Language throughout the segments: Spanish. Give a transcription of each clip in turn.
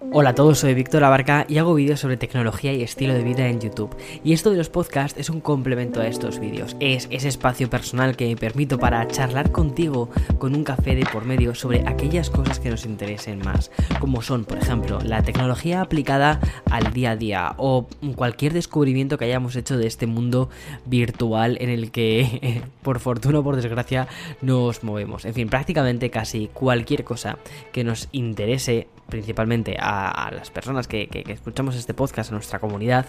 Hola a todos, soy Víctor Abarca y hago vídeos sobre tecnología y estilo de vida en YouTube. Y esto de los podcasts es un complemento a estos vídeos. Es ese espacio personal que me permito para charlar contigo con un café de por medio sobre aquellas cosas que nos interesen más, como son, por ejemplo, la tecnología aplicada al día a día o cualquier descubrimiento que hayamos hecho de este mundo virtual en el que, por fortuna o por desgracia, nos movemos. En fin, prácticamente casi cualquier cosa que nos interese principalmente a, las personas que, que, escuchamos este podcast, a nuestra comunidad,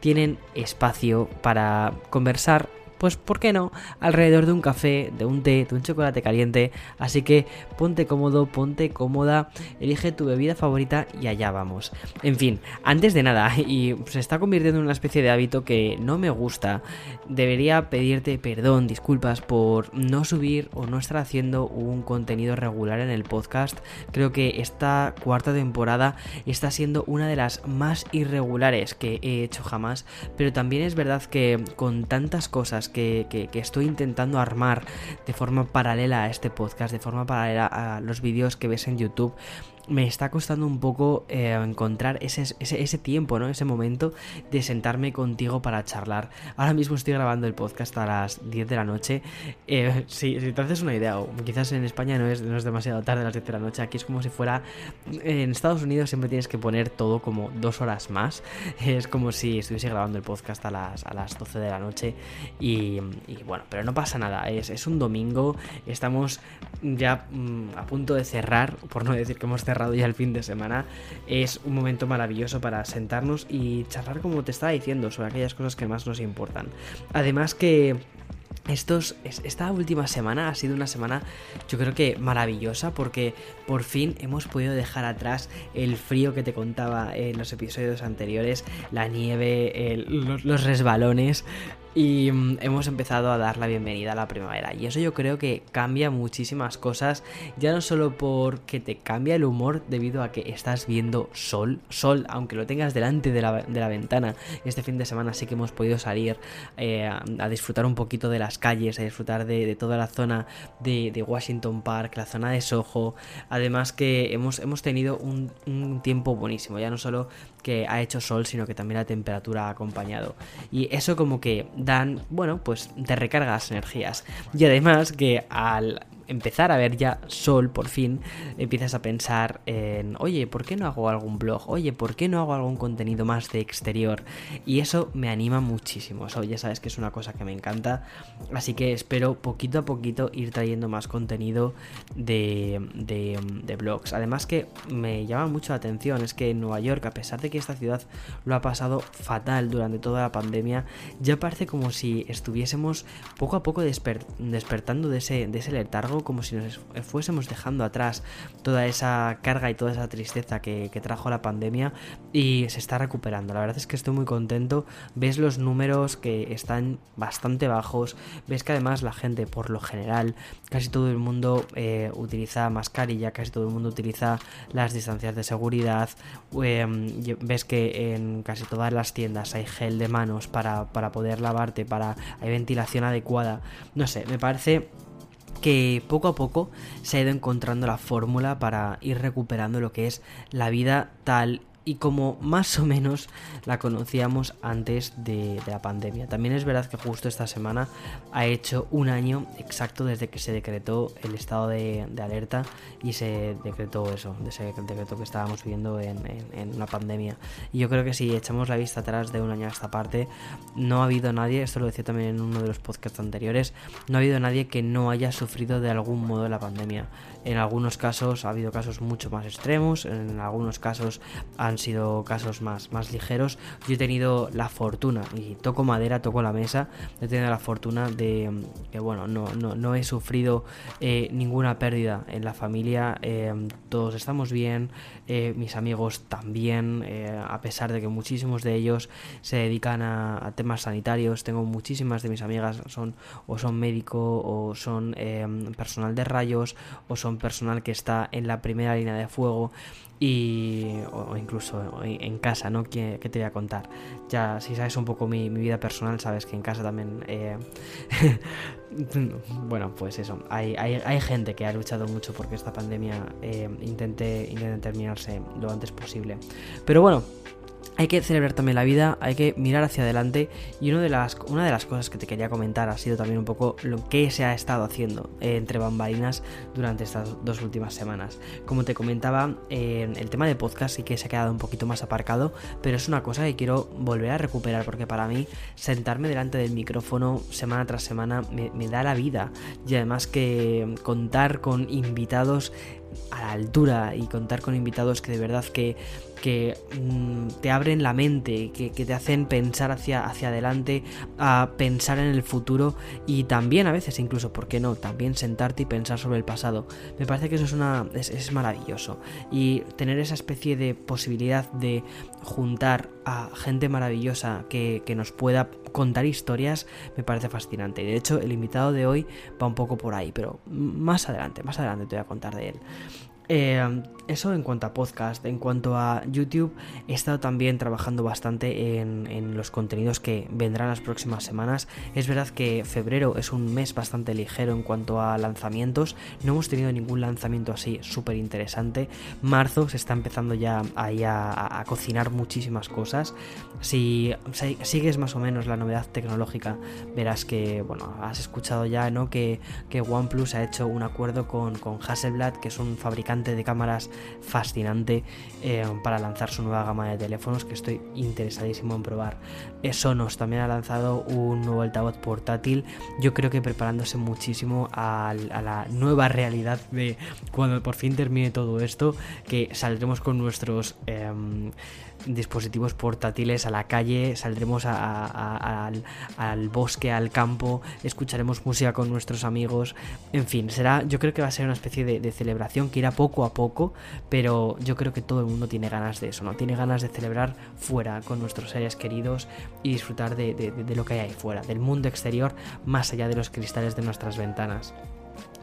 tienen espacio para conversar pues ¿por qué no? Alrededor de un café, de un té, de un chocolate caliente. Así que ponte cómodo, ponte cómoda, elige tu bebida favorita y allá vamos. En fin, antes de nada, y se está convirtiendo en una especie de hábito que no me gusta, debería pedirte perdón, disculpas por no subir o no estar haciendo un contenido regular en el podcast. Creo que esta cuarta temporada está siendo una de las más irregulares que he hecho jamás, pero también es verdad que con tantas cosas que, estoy intentando armar de forma paralela a este podcast, de forma paralela a los vídeos que ves en YouTube, me está costando un poco eh, encontrar ese, ese, tiempo, ¿no? Ese momento de sentarme contigo para charlar. Ahora mismo estoy grabando el podcast a las 10 de la noche. Eh, si, te haces una idea, o quizás en España no es, no es demasiado tarde a las 10 de la noche, aquí es como si fuera... En Estados Unidos siempre tienes que poner todo como dos horas más. Es como si estuviese grabando el podcast a las, a las 12 de la noche. Y, bueno, pero no pasa nada. Es, es un domingo, estamos ya mm, a punto de cerrar, por no decir que hemos cerrado cerrado ya el fin de semana, es un momento maravilloso para sentarnos y charlar, como te estaba diciendo, sobre aquellas cosas que más nos importan. Además que estos, esta última semana ha sido una semana yo creo que maravillosa porque por fin hemos podido dejar atrás el frío que te contaba en los episodios anteriores, la nieve, los, resbalones, y mm, hemos empezado a dar la bienvenida a la primavera. Y eso yo creo que cambia muchísimas cosas, ya no solo porque te cambia el humor debido a que estás viendo sol, sol, aunque lo tengas delante de la, de la ventana. Este fin de semana sí que hemos podido salir eh, a, disfrutar un poquito de las calles, a disfrutar de, toda la zona de, Washington Park, la zona de Soho. Además que hemos, hemos tenido un, un tiempo buenísimo, ya no solo que ha hecho sol, sino que también la temperatura ha acompañado. Y eso como que dan, bueno, pues te recargas energías. Y además que al empezar a ver ya sol por fin, empiezas a pensar en, oye, ¿por qué no hago algún blog? Oye, ¿por qué no hago algún contenido más de exterior? Y eso me anima muchísimo. Eso ya sabes que es una cosa que me encanta. Así que espero poquito a poquito ir trayendo más contenido de, de, de blogs. Además que me llama mucho la atención es que en Nueva York, a pesar de que esta ciudad lo ha pasado fatal durante toda la pandemia, ya parece como si estuviésemos poco a poco despertando de ese, de ese letargo como si nos fuésemos dejando atrás toda esa carga y toda esa tristeza que, trajo la pandemia y se está recuperando. La verdad es que estoy muy contento. Ves los números que están bastante bajos. Ves que además la gente, por lo general, casi todo el mundo eh, utiliza mascarilla, casi todo el mundo utiliza las distancias de seguridad. Em, ves que en casi todas las tiendas hay gel de manos para, para poder lavarte, para hay ventilación adecuada. No sé, me parece que poco a poco se ha ido encontrando la fórmula para ir recuperando lo que es la vida tal y como más o menos la conocíamos antes de, la pandemia. También es verdad que justo esta semana ha hecho un año exacto desde que se decretó el estado de, alerta y se decretó eso, de ese decreto que estábamos viviendo en, una pandemia. Y yo creo que si echamos la vista atrás de un año a esta parte, no ha habido nadie, esto lo decía también en uno de los podcasts anteriores, no ha habido nadie que no haya sufrido de algún modo la pandemia. En algunos casos ha habido casos mucho más extremos, en algunos casos han sido casos más, más ligeros. Yo he tenido la fortuna, y toco madera, toco la mesa, he tenido la fortuna de que, bueno, no, no, no he sufrido eh, ninguna pérdida en la familia, eh, todos estamos bien, eh, mis amigos también, a pesar de que muchísimos de ellos se dedican a, temas sanitarios, tengo muchísimas de mis amigas son o son médico o son personal de rayos o son personal que está en la primera línea de fuego y o incluso en casa, ¿no? ¿Qué, te voy a contar? Ya, si sabes un poco mi, vida personal, sabes que en casa también... Eh, bueno, pues eso, hay, hay, gente que ha luchado mucho porque esta pandemia eh, intente, intente terminarse lo antes posible. Pero bueno, hay que celebrar también la vida, hay que mirar hacia adelante y una de las, una de las cosas que te quería comentar ha sido también un poco lo que se ha estado haciendo eh, entre bambalinas durante estas dos últimas semanas. Como te comentaba, el tema de podcast sí que se ha quedado un poquito más aparcado, pero es una cosa que quiero volver a recuperar porque para mí sentarme delante del micrófono semana tras semana me, me da la vida y además que contar con invitados a la altura y contar con invitados que de verdad que, que mm, te abren la mente, que, te hacen pensar hacia, hacia adelante, a pensar en el futuro y también a veces incluso, ¿por qué no? También sentarte y pensar sobre el pasado. Me parece que eso es, una, es, maravilloso y tener esa especie de posibilidad de juntar a gente maravillosa que, que nos pueda contar historias me parece fascinante. De hecho, el invitado de hoy va un poco por ahí, pero más adelante, más adelante te voy a contar de él. Eh, eso en cuanto a podcast. En cuanto a YouTube, he estado también trabajando bastante en, los contenidos que vendrán las próximas semanas. Es verdad que febrero es un mes bastante ligero en cuanto a lanzamientos. No hemos tenido ningún lanzamiento así súper interesante. Marzo se está empezando ya ahí a, cocinar muchísimas cosas. Si, sigues más o menos la novedad tecnológica, verás que, bueno, has escuchado ya, ¿no? Que, que OnePlus ha hecho un acuerdo con, con Hasselblad, que es un fabricante de cámaras fascinante eh, para lanzar su nueva gama de teléfonos que estoy interesadísimo en probar. Eh, Sonos también ha lanzado un nuevo altavoz portátil, yo creo que preparándose muchísimo a, la nueva realidad de cuando por fin termine todo esto, que saldremos con nuestros... Em, dispositivos portátiles a la calle, saldremos al, bosque, al campo, escucharemos música con nuestros amigos, en fin, será, yo creo que va a ser una especie de, celebración que irá poco a poco, pero yo creo que todo el mundo tiene ganas de eso, ¿no? Tiene ganas de celebrar fuera con nuestros seres queridos y disfrutar de, de lo que hay ahí fuera, del mundo exterior, más allá de los cristales de nuestras ventanas.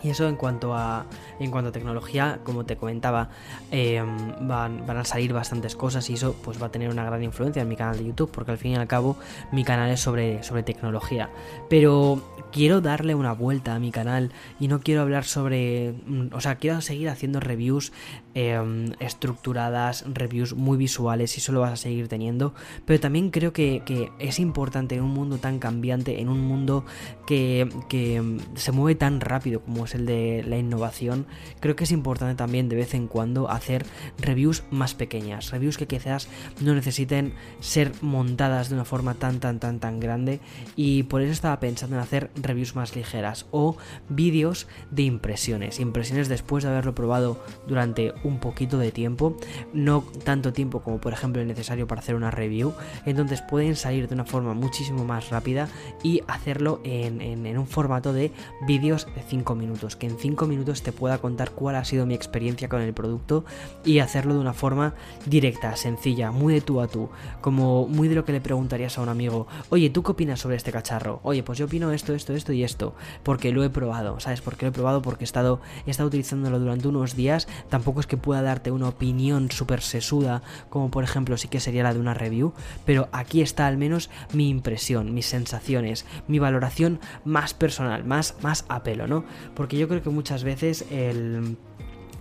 Y eso en cuanto a, en cuanto a tecnología, como te comentaba, em, van, van, a salir bastantes cosas y eso pues va a tener una gran influencia en mi canal de YouTube, porque al fin y al cabo mi canal es sobre, sobre tecnología. Pero quiero darle una vuelta a mi canal y no quiero hablar sobre... Mm, o sea, quiero seguir haciendo reviews em, estructuradas, reviews muy visuales y eso lo vas a seguir teniendo. Pero también creo que, que, es importante en un mundo tan cambiante, en un mundo que, que em, se mueve tan rápido como es el de la innovación, creo que es importante también de vez en cuando hacer reviews más pequeñas, reviews que quizás no necesiten ser montadas de una forma tan tan tan tan grande. Y por eso estaba pensando en hacer reviews más ligeras o vídeos de impresiones, impresiones después de haberlo probado durante un poquito de tiempo, no tanto tiempo como por ejemplo es necesario para hacer una review, entonces pueden salir de una forma muchísimo más rápida y hacerlo en, en un formato de vídeos de 5 minutos, que en 5 minutos te pueda contar cuál ha sido mi experiencia con el producto y hacerlo de una forma directa, sencilla, muy de tú a tú, como muy de lo que le preguntarías a un amigo, oye, ¿tú qué opinas sobre este cacharro? Oye, pues yo opino esto, esto, esto y esto, porque lo he probado, ¿sabes? Porque lo he probado porque he estado, he estado utilizándolo durante unos días, tampoco es que pueda darte una opinión súper sesuda, como por ejemplo sí que sería la de una review, pero aquí está al menos mi impresión, mis sensaciones, mi valoración más personal, más, más a pelo, ¿no? Porque yo creo que muchas veces el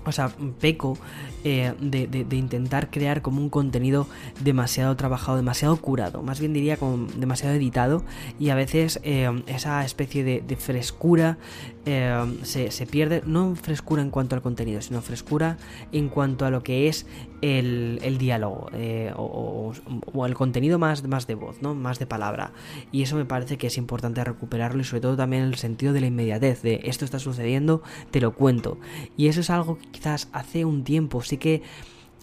o sea, peco eh, de, intentar crear como un contenido demasiado trabajado, demasiado curado, más bien diría como demasiado editado y a veces eh, esa especie de, frescura eh, se, pierde, no frescura en cuanto al contenido, sino frescura en cuanto a lo que es el, diálogo o, el contenido más, más de voz, ¿no? más de palabra. Y eso me parece que es importante recuperarlo y sobre todo también el sentido de la inmediatez, de esto está sucediendo, te lo cuento. Y eso es algo que quizás hace un tiempo sí que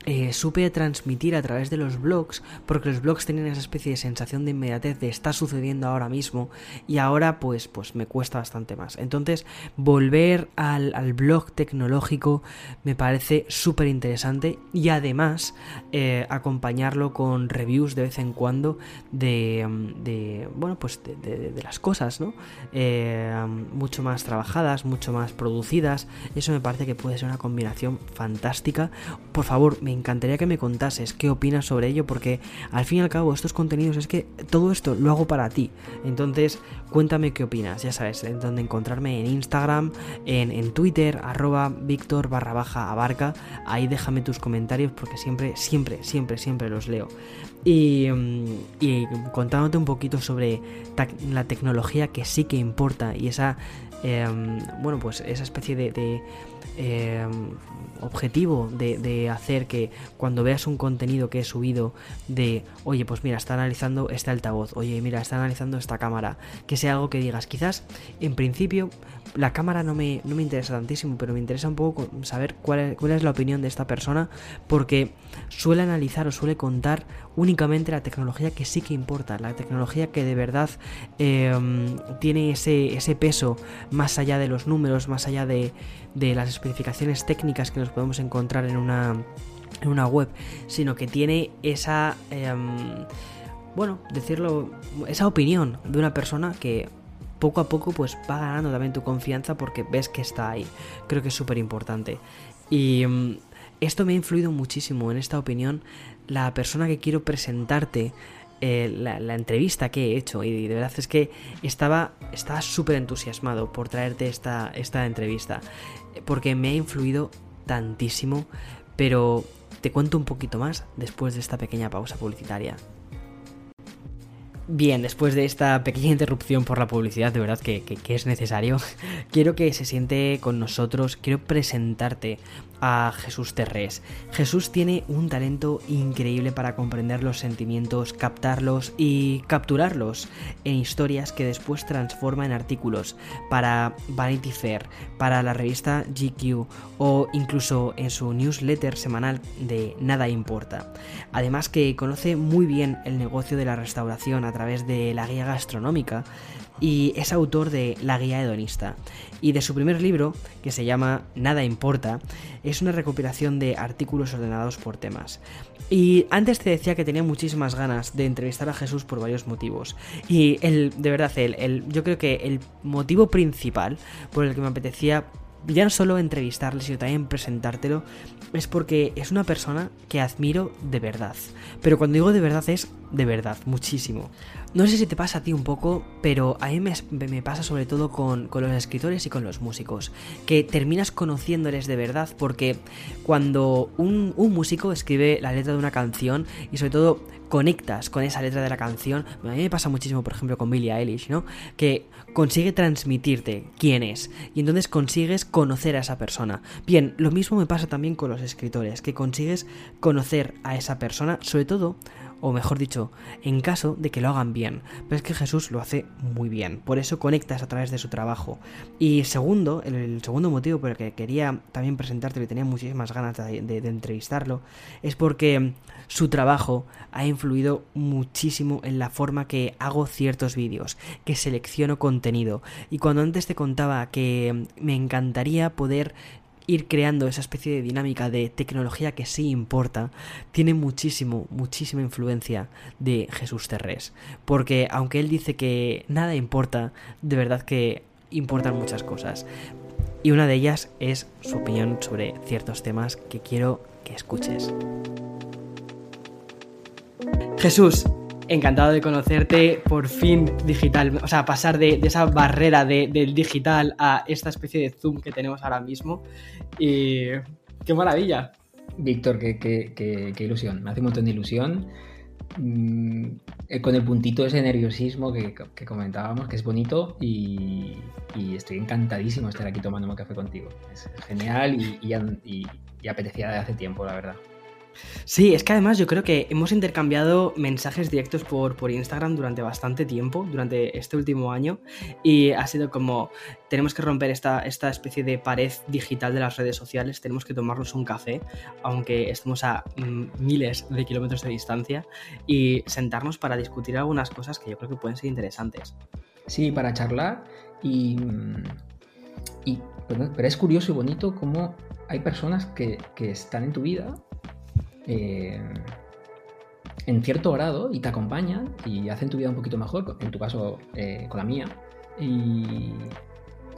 eh, supe transmitir a través de los blogs, porque los blogs tenían esa especie de sensación de inmediatez de está sucediendo ahora mismo y ahora pues, pues me cuesta bastante más. Entonces volver al, blog tecnológico me parece súper interesante y además eh, acompañarlo con reviews de vez en cuando de, de bueno pues de, las cosas, ¿no? Eh, mucho más trabajadas, mucho más producidas. Eso me parece que puede ser una combinación fantástica. Por favor, me encantaría que me contases qué opinas sobre ello, porque al fin y al cabo estos contenidos es que todo esto lo hago para ti. Entonces, cuéntame qué opinas, ya sabes, en dónde encontrarme en Instagram, en, Twitter, arroba Víctor barra baja abarca, ahí déjame tus comentarios porque siempre, siempre, siempre, siempre los leo. Y, mm, y contándote un poquito sobre la tecnología que sí que importa y esa, em, bueno, pues esa especie de, em, objetivo de, hacer que cuando veas un contenido que he subido de, oye, pues mira, está analizando este altavoz, oye, mira, está analizando esta cámara, que sea algo que digas, quizás en principio la cámara no me, no me interesa tantísimo, pero me interesa un poco saber cuál es, cuál es la opinión de esta persona, porque suele analizar o suele contar únicamente la tecnología que sí que importa, la tecnología que de verdad em, tiene ese, ese peso más allá de los números, más allá de, de las especificaciones técnicas que nos podemos encontrar en una, en una web, sino que tiene esa, em, bueno, decirlo, esa opinión de una persona que poco a poco pues va ganando también tu confianza porque ves que está ahí. Creo que es súper importante. Y em, esto me ha influido muchísimo en esta opinión. La persona que quiero presentarte eh, la, entrevista que he hecho y de verdad es que estaba estaba súper entusiasmado por traerte esta, esta entrevista porque me ha influido tantísimo pero te cuento un poquito más después de esta pequeña pausa publicitaria. Bien, después de esta pequeña interrupción por la publicidad, de verdad que, es necesario, quiero que se siente con nosotros, quiero presentarte a Jesús Terrés. Jesús tiene un talento increíble para comprender los sentimientos, captarlos y capturarlos en historias que después transforma en artículos para Vanity Fair, para la revista GQ o incluso en su newsletter semanal de Nada Importa. Además que conoce muy bien el negocio de la restauración través de la guía gastronómica y es autor de La Guía Hedonista. Y de su primer libro, que se llama Nada Importa, es una recopilación de artículos ordenados por temas. Y antes te decía que tenía muchísimas ganas de entrevistar a Jesús por varios motivos. Y el, de verdad, el, yo creo que el motivo principal por el que me apetecía ya no solo entrevistarle, sino también presentártelo, es porque es una persona que admiro de verdad. Pero cuando digo de verdad es de verdad, muchísimo. No sé si te pasa a ti un poco, pero a mí me, pasa sobre todo con, los escritores y con los músicos, que terminas conociéndoles de verdad porque cuando un, músico escribe la letra de una canción y sobre todo conectas con esa letra de la canción, a mí me pasa muchísimo por ejemplo con Billie Eilish, ¿no? Que consigue transmitirte quién es y entonces consigues conocer a esa persona. Bien, lo mismo me pasa también con los escritores, que consigues conocer a esa persona, sobre todo o mejor dicho, en caso de que lo hagan bien. Pero es que Jesús lo hace muy bien, por eso conectas a través de su trabajo. Y segundo, el, segundo motivo por el que quería también presentarte y tenía muchísimas ganas de, de entrevistarlo, es porque su trabajo ha influido muchísimo en la forma que hago ciertos vídeos, que selecciono contenido. Y cuando antes te contaba que me encantaría poder ir creando esa especie de dinámica de tecnología que sí importa, tiene muchísimo, muchísima influencia de Jesús Terrés. Porque aunque él dice que nada importa, de verdad que importan muchas cosas. Y una de ellas es su opinión sobre ciertos temas que quiero que escuches. Jesús, Encantado de conocerte, por fin digital, o sea, pasar de, esa barrera del digital a esta especie de Zoom que tenemos ahora mismo. Y qué maravilla. Víctor, qué, ilusión, me hace un montón de ilusión. Mm, eh, con el puntito de ese nerviosismo que, comentábamos, que es bonito y, estoy encantadísimo de estar aquí tomando un café contigo. Es genial y, y apetecía de hace tiempo, la verdad. Sí, es que además yo creo que hemos intercambiado mensajes directos por, por Instagram durante bastante tiempo, durante este último año, y ha sido como, tenemos que romper esta, esta especie de pared digital de las redes sociales, tenemos que tomarnos un café, aunque estemos a mm, miles de kilómetros de distancia, y sentarnos para discutir algunas cosas que yo creo que pueden ser interesantes. Sí, para charlar y... y pero es curioso y bonito cómo hay personas que, que están en tu vida eh, en cierto grado y te acompañan y hacen tu vida un poquito mejor, en tu caso eh, con la mía, y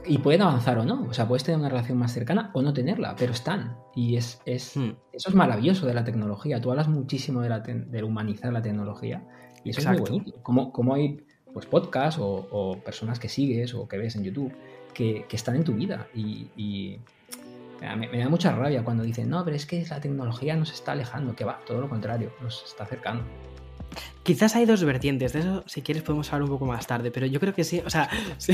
y pueden avanzar o no. O sea, puedes tener una relación más cercana o no tenerla, pero están. Y es, es Hmm. eso es maravilloso de la tecnología. Tú hablas muchísimo de, la de humanizar la tecnología. Y eso Exacto. es muy bonito. Como, como hay pues, podcasts o, o personas que sigues o que ves en YouTube que, que están en tu vida. Y, y me, me da mucha rabia cuando dicen, no, pero es que la tecnología nos está alejando. Que va, todo lo contrario, nos está acercando. Quizás hay dos vertientes, de eso si quieres podemos hablar un poco más tarde, pero yo creo que sí, o sea, sí,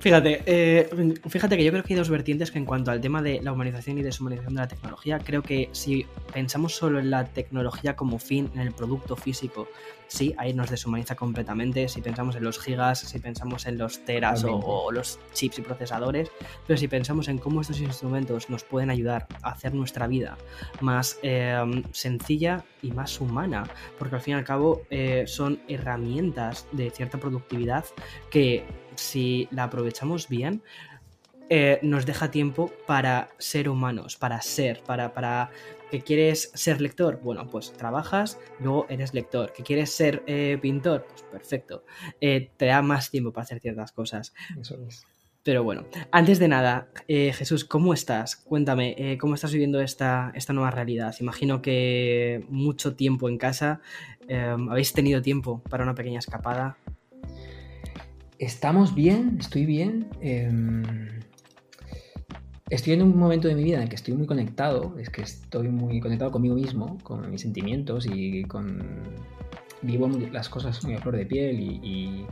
fíjate, eh, fíjate que yo creo que hay dos vertientes que en cuanto al tema de la humanización y deshumanización de la tecnología, creo que si pensamos solo en la tecnología como fin, en el producto físico, sí, ahí nos deshumaniza completamente, si pensamos en los gigas, si pensamos en los teras o, los chips y procesadores, pero si pensamos en cómo estos instrumentos nos pueden ayudar a hacer nuestra vida más eh, sencilla y más humana, porque al fin y al cabo eh, son herramientas de cierta productividad que si la aprovechamos bien, eh, nos deja tiempo para ser humanos, para ser, para, para que quieres ser lector, bueno, pues trabajas, luego eres lector, que quieres ser eh, pintor, pues perfecto, Eh, te da más tiempo para hacer ciertas cosas. Eso es. Pero bueno, antes de nada, eh, Jesús, ¿cómo estás? Cuéntame, eh, ¿cómo estás viviendo esta, esta nueva realidad? Imagino que mucho tiempo en casa, eh, ¿habéis tenido tiempo para una pequeña escapada? Estamos bien, estoy bien. em, estoy en un momento de mi vida en el que estoy muy conectado. Es que estoy muy conectado conmigo mismo, con mis sentimientos y con. Vivo las cosas muy a flor de piel y-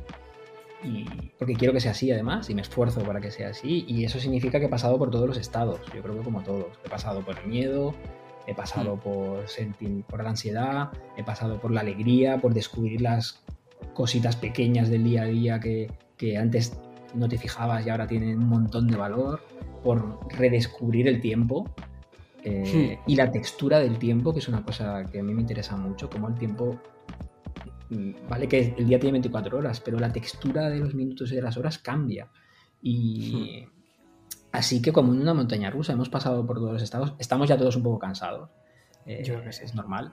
y- porque quiero que sea así además y me esfuerzo para que sea así. Y eso significa que he pasado por todos los estados. Yo creo que como todos. He pasado por el miedo, he pasado por, senti- por la ansiedad, he pasado por la alegría, por descubrir las cositas pequeñas del día a día que, que antes no te fijabas y ahora tienen un montón de valor, por redescubrir el tiempo eh, y la textura del tiempo, que es una cosa que a mí me interesa mucho, como el tiempo, mm, vale que el día tiene 24 horas, pero la textura de los minutos y de las horas cambia. Y así que como en una montaña rusa, hemos pasado por todos los estados, estamos ya todos un poco cansados, eh, Yo creo que sí. es normal,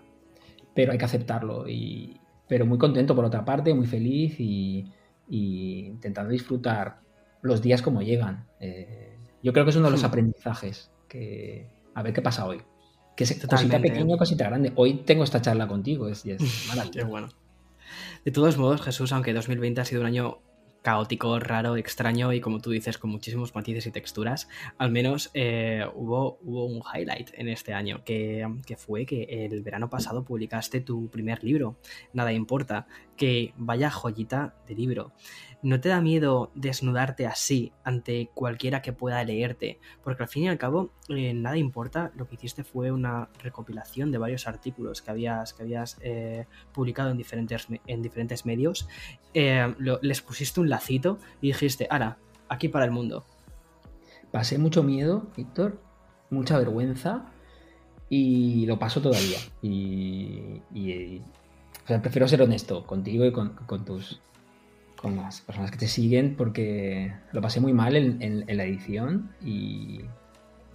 pero hay que aceptarlo. Y, pero muy contento por otra parte, muy feliz y, y intentando disfrutar los días como llegan. Eh, yo creo que es uno de los Hmm. aprendizajes que a ver qué pasa hoy. Que es cosita pequeña, cosita grande. Hoy tengo esta charla contigo, es, es Qué maravilloso. bueno. De todos modos, Jesús, aunque 2020 ha sido un año caótico, raro, extraño y como tú dices, con muchísimos matices y texturas, al menos eh, hubo, hubo un highlight en este año, que, que fue que el verano pasado publicaste tu primer libro, Nada Importa, que vaya joyita de libro. ¿No te da miedo desnudarte así ante cualquiera que pueda leerte? Porque al fin y al cabo, eh, nada importa, lo que hiciste fue una recopilación de varios artículos que habías, que habías eh, publicado en diferentes, en diferentes medios, eh, les pusiste un lacito y dijiste, ahora, aquí para el mundo. Pasé mucho miedo, Víctor, mucha vergüenza y lo paso todavía. Y, o sea, prefiero ser honesto contigo y con tus con las personas que te siguen porque lo pasé muy mal en, en- en la edición y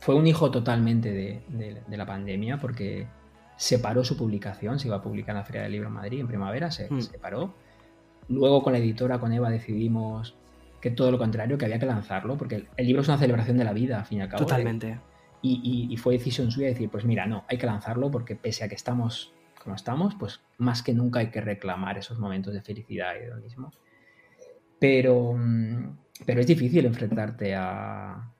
fue un hijo totalmente de, de- de la pandemia porque se paró su publicación, se iba a publicar en la Feria del Libro en Madrid en primavera, se, Hmm. se paró. Luego con la editora, con Eva, decidimos que todo lo contrario, que había que lanzarlo, porque el, el libro es una celebración de la vida, al fin y al cabo. Totalmente. Y, y- y fue decisión suya decir, pues mira, no, hay que lanzarlo porque pese a que estamos como estamos, pues más que nunca hay que reclamar esos momentos de felicidad y hedonismo. Pero, mm, pero es difícil enfrentarte a...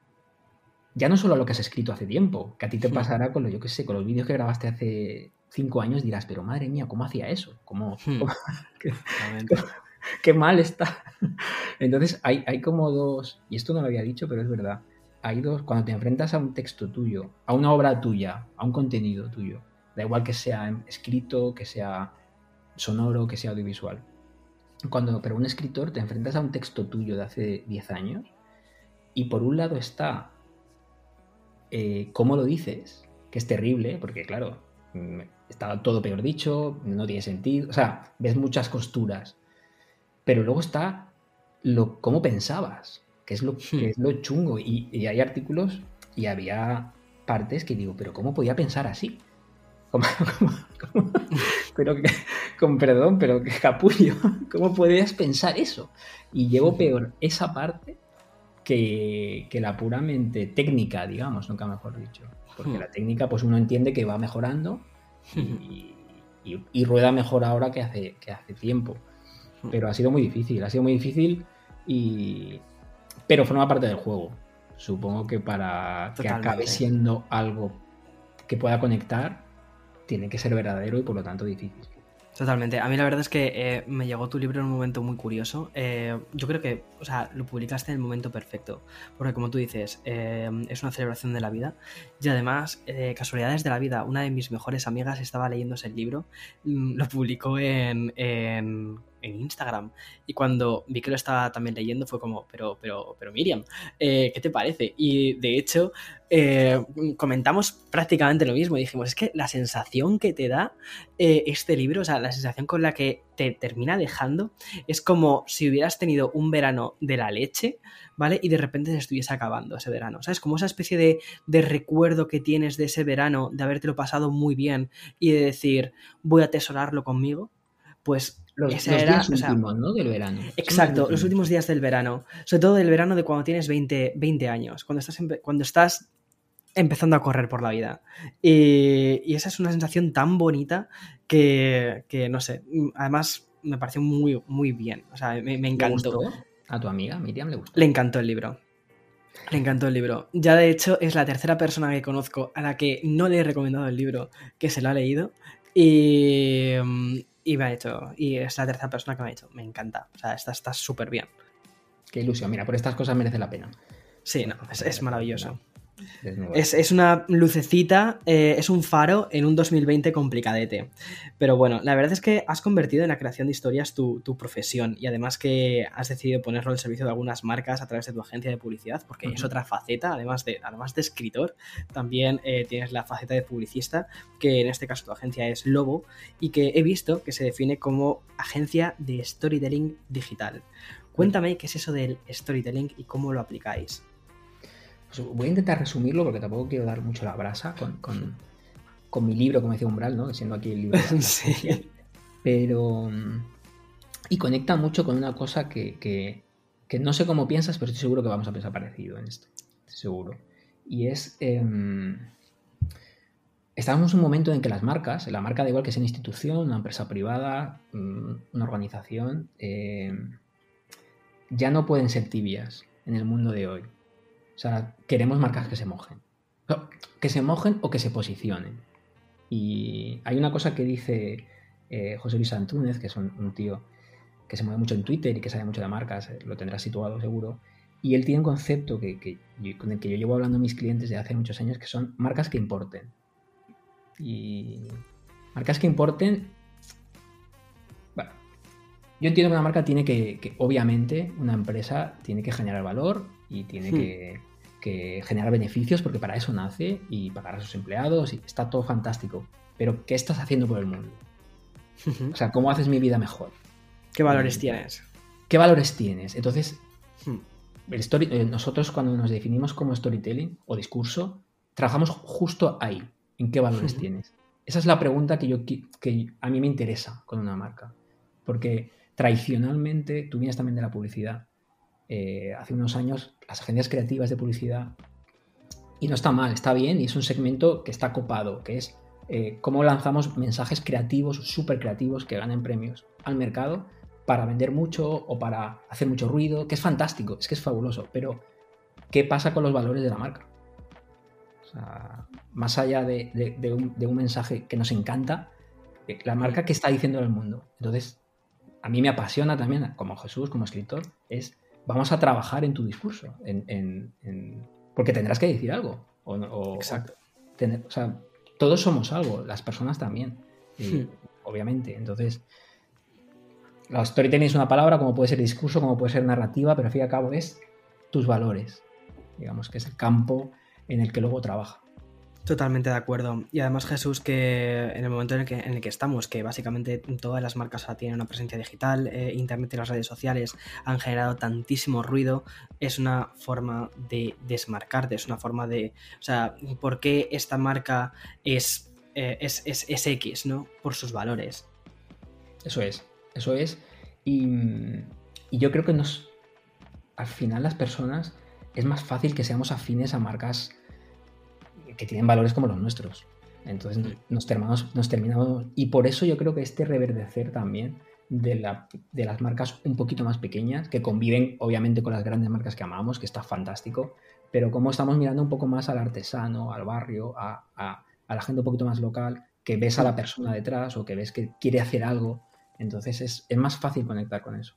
Ya no solo a lo que has escrito hace tiempo, que a ti te pasará con lo, yo qué sé, con los vídeos que grabaste hace cinco años, dirás, pero madre mía, ¿cómo hacía eso? ¿Cómo, Hmm. cómo- Totalmente. qué mal está. Entonces hay, hay como dos, y esto no lo había dicho, pero es verdad, hay dos, cuando te enfrentas a un texto tuyo, a una obra tuya, a un contenido tuyo, da igual que sea escrito, que sea sonoro, que sea audiovisual. Cuando, pero un escritor te enfrentas a un texto tuyo de hace 10 años y por un lado está eh, cómo lo dices, que es terrible, porque claro, mm, está todo peor dicho, no tiene sentido, o sea, ves muchas costuras, pero luego está lo cómo pensabas, que es lo, que es lo chungo, y, y hay artículos y había partes que digo, pero ¿cómo podía pensar así? Como- como- como- pero que, con perdón, pero que capullo, ¿cómo podías pensar eso? Y llevo peor esa parte que, la puramente técnica, digamos, nunca mejor dicho. Porque Hmm. la técnica, pues uno entiende que va mejorando y, y- y rueda mejor ahora que hace, que hace tiempo. Hmm. Pero ha sido muy difícil, ha sido muy difícil y... Pero forma parte del juego. Supongo que para que acabe siendo algo que pueda conectar, tiene que ser verdadero y por lo tanto difícil. Totalmente. A mí la verdad es que eh, me llegó tu libro en un momento muy curioso. Eh, yo creo que, o sea, lo publicaste en el momento perfecto. Porque como tú dices, eh, es una celebración de la vida. Y además, casualidades de la vida. Una de mis mejores amigas estaba leyéndose el libro. mm, Lo publicó en, en, en Instagram. Y cuando vi que lo estaba también leyendo fue como, pero, pero, pero Miriam, eh, ¿qué te parece? Y de hecho, eh, comentamos prácticamente lo mismo. Dijimos, es que la sensación que te da eh, este libro, o sea, la sensación con la que te termina dejando, es como si hubieras tenido un verano de la leche, ¿vale? Y de repente se estuviese acabando ese verano, ¿sabes? Como esa especie de, de recuerdo que tienes de ese verano, de habértelo pasado muy bien y de decir, voy a atesorarlo conmigo, pues Los, ese los era, días o sea, últimos, ¿no? Del verano. Exacto, los últimos días del verano. Sobre todo del verano de cuando tienes 20, 20 años, cuando estás, cuando estás empezando a correr por la vida. Y, y esa es una sensación tan bonita que, que, no sé, además me pareció muy, muy bien. O sea, me, me ¿Le encantó. gustó? A tu amiga, Miriam, le gustó. Le encantó el libro. Le encantó el libro. Ya de hecho es la tercera persona que conozco a la que no le he recomendado el libro que se lo ha leído. Y, y me ha hecho. Y es la tercera persona que me ha dicho. Me encanta. O sea, está está súper bien. Qué ilusión. Mira, por estas cosas merece la pena. Sí, no, es, es maravilloso. Es, es una lucecita, eh, es un faro en un 2020 complicadete. Pero bueno, la verdad es que has convertido en la creación de historias tu, tu profesión y además que has decidido ponerlo al servicio de algunas marcas a través de tu agencia de publicidad, porque es otra faceta, además de, además de escritor, también eh, tienes la faceta de publicista, que en este caso tu agencia es Lobo y que he visto que se define como agencia de storytelling digital. Cuéntame qué es eso del storytelling y cómo lo aplicáis. Voy a intentar resumirlo porque tampoco quiero dar mucho la brasa con, con- con mi libro, como decía Umbral, ¿no? Siendo aquí el libro. de Sí. Pero. mm, Y conecta mucho con una cosa que, que- que no sé cómo piensas, pero estoy seguro que vamos a pensar parecido en esto. Estoy seguro. Y es. em, Estamos en un momento en que las marcas, la marca da igual que sea una institución, una empresa privada, mm, una organización, em, ya no pueden ser tibias en el mundo de hoy. O sea, queremos marcas que se mojen. Que se mojen o que se posicionen. Y hay una cosa que dice eh, José Luis Antúnez, que es un, tío que se mueve mucho en Twitter y que sabe mucho de marcas, eh, lo tendrá situado seguro. Y él tiene un concepto que yo- con el que yo llevo hablando a mis clientes desde hace muchos años, que son marcas que importen. Y marcas que importen. Bueno, yo entiendo que una marca tiene que, que, obviamente, una empresa tiene que generar valor y tiene Hmm. que, que generar beneficios porque para eso nace y pagar a sus empleados y está todo fantástico. Pero, ¿qué estás haciendo por el mundo? O sea, ¿cómo haces mi vida mejor? ¿Qué valores Mm. tienes? ¿Qué valores tienes? Entonces, Hmm. el story- eh, nosotros cuando nos definimos como storytelling o discurso, trabajamos justo ahí, en qué valores tienes. Esa es la pregunta que, yo, que a mí me interesa con una marca. Porque tradicionalmente, tú vienes también de la publicidad, eh, hace unos años las agencias creativas de publicidad, y no está mal, está bien, y es un segmento que está copado, que es eh, cómo lanzamos mensajes creativos, súper creativos, que ganen premios al mercado para vender mucho o para hacer mucho ruido, que es fantástico, es que es fabuloso, pero ¿qué pasa con los valores de la marca? O sea, más allá de, de- de un, de un mensaje que nos encanta, eh, la marca que está diciendo al mundo. Entonces, a mí me apasiona también, como Jesús, como escritor, es vamos a trabajar en tu discurso, en, en- en- porque tendrás que decir algo. O, no- o- Exacto. o tener- o sea, todos somos algo, las personas también, y, Hmm. obviamente. Entonces, la storytelling es una palabra, como puede ser discurso, como puede ser narrativa, pero al fin y al cabo es tus valores, digamos que es el campo en el que luego trabaja. Totalmente de acuerdo. Y además, Jesús, que en el momento en el que, en el que estamos, que básicamente todas las marcas ahora tienen una presencia digital, eh, Internet y las redes sociales han generado tantísimo ruido, es una forma de desmarcarte, es una forma de. O sea, ¿por qué esta marca es, eh, es, es, es X, ¿no? Por sus valores. Eso es, eso es. Y, y yo creo que nos, al final las personas es más fácil que seamos afines a marcas que tienen valores como los nuestros. Entonces nos terminamos, nos terminamos, y por eso yo creo que este reverdecer también de, la, de, las marcas un poquito más pequeñas, que conviven obviamente con las grandes marcas que amamos, que está fantástico, pero como estamos mirando un poco más al artesano, al barrio, a, a, a la gente un poquito más local, que ves a la persona detrás o que ves que quiere hacer algo, entonces es, es más fácil conectar con eso.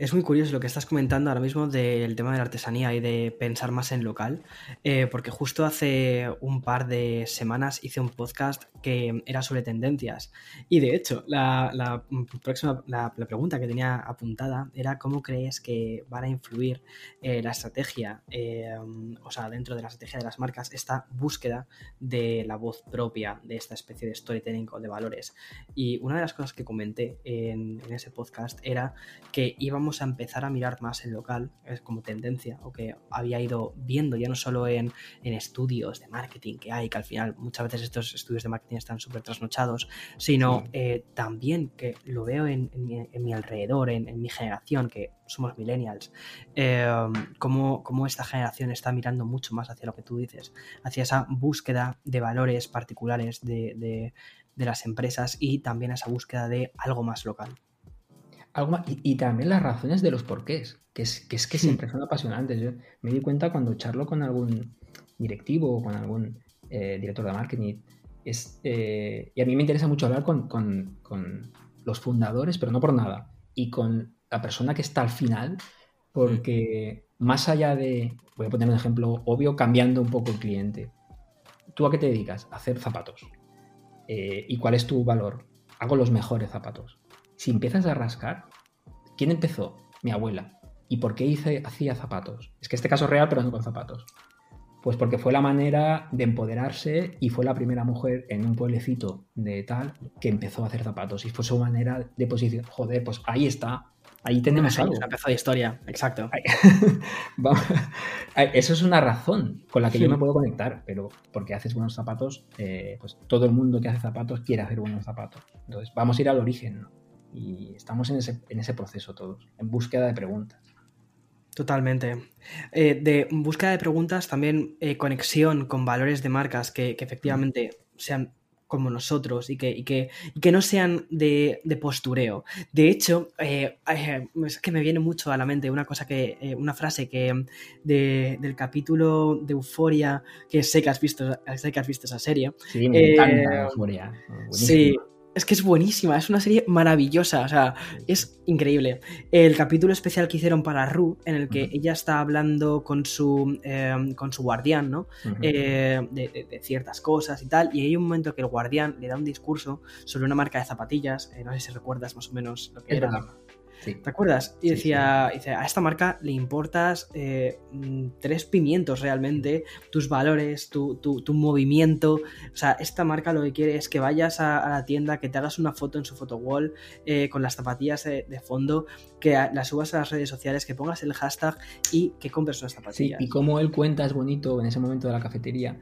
Es muy curioso lo que estás comentando ahora mismo del tema de la artesanía y de pensar más en local, eh, porque justo hace un par de semanas hice un podcast que era sobre tendencias. Y de hecho, la, próxima la, pregunta que tenía apuntada era cómo crees que van a influir eh, la estrategia, eh, o sea, dentro de la estrategia de las marcas, esta búsqueda de la voz propia, de esta especie de storytelling o de valores. Y una de las cosas que comenté en, en ese podcast era que íbamos a empezar a mirar más en local, es como tendencia, o que había ido viendo ya no solo en, en estudios de marketing que hay, que al final muchas veces estos estudios de marketing están súper trasnochados, sino eh, también que lo veo en, mi, alrededor, en, mi generación, que somos millennials, eh, cómo, esta generación está mirando mucho más hacia lo que tú dices, hacia esa búsqueda de valores particulares de, de, de las empresas y también esa búsqueda de algo más local. Algo más, y, también las razones de los porqués, que es que, es que siempre son apasionantes. Yo me di cuenta cuando charlo con algún directivo o con algún eh, director de marketing es, eh, y a mí me interesa mucho hablar con, los fundadores, pero no por nada, y con la persona que está al final, porque más allá de, voy a poner un ejemplo obvio, cambiando un poco el cliente. ¿Tú a qué te dedicas? A hacer zapatos. Eh, ¿Y cuál es tu valor? Hago los mejores zapatos. Si empiezas a rascar, ¿quién empezó? Mi abuela. ¿Y por qué hice, hacía zapatos? Es que este caso es real, pero no con zapatos. Pues porque fue la manera de empoderarse y fue la primera mujer en un pueblecito de tal que empezó a hacer zapatos. Y fue su manera de posición. Joder, pues ahí está. Ahí tenemos algo. Una de historia, exacto. Eso es una razón con la que yo me puedo conectar, pero porque haces buenos zapatos, eh, pues todo el mundo que hace zapatos quiere hacer buenos zapatos. Entonces, vamos a ir al origen, ¿no? Y estamos en ese, en ese proceso todos, en búsqueda de preguntas. Totalmente. Eh, de búsqueda de preguntas, también eh, conexión con valores de marcas que, efectivamente sean como nosotros y que, que, que no sean de, postureo. De hecho, eh, es que me viene mucho a la mente una cosa que, una frase que del capítulo de Euforia, que sé que has visto, sé que has visto esa serie. Sí, me encanta Euforia. Sí, es que es buenísima, es una serie maravillosa, o sea, es increíble. El capítulo especial que hicieron para Ru, en el que ella está hablando con su, em, con su guardián, ¿no? Eh, de, ciertas cosas y tal, y hay un momento que el guardián le da un discurso sobre una marca de zapatillas, eh, no sé si recuerdas más o menos lo que era. ¿Te acuerdas? Y decía, dice, a esta marca le importas eh, mm, tres pimientos realmente, tus valores, tu, movimiento. O sea, esta marca lo que quiere es que vayas a, la tienda, que te hagas una foto en su photo wall eh, con las zapatillas de, fondo, que las subas a las redes sociales, que pongas el hashtag y que compres unas zapatillas. Sí, y como él cuenta es bonito en ese momento de la cafetería.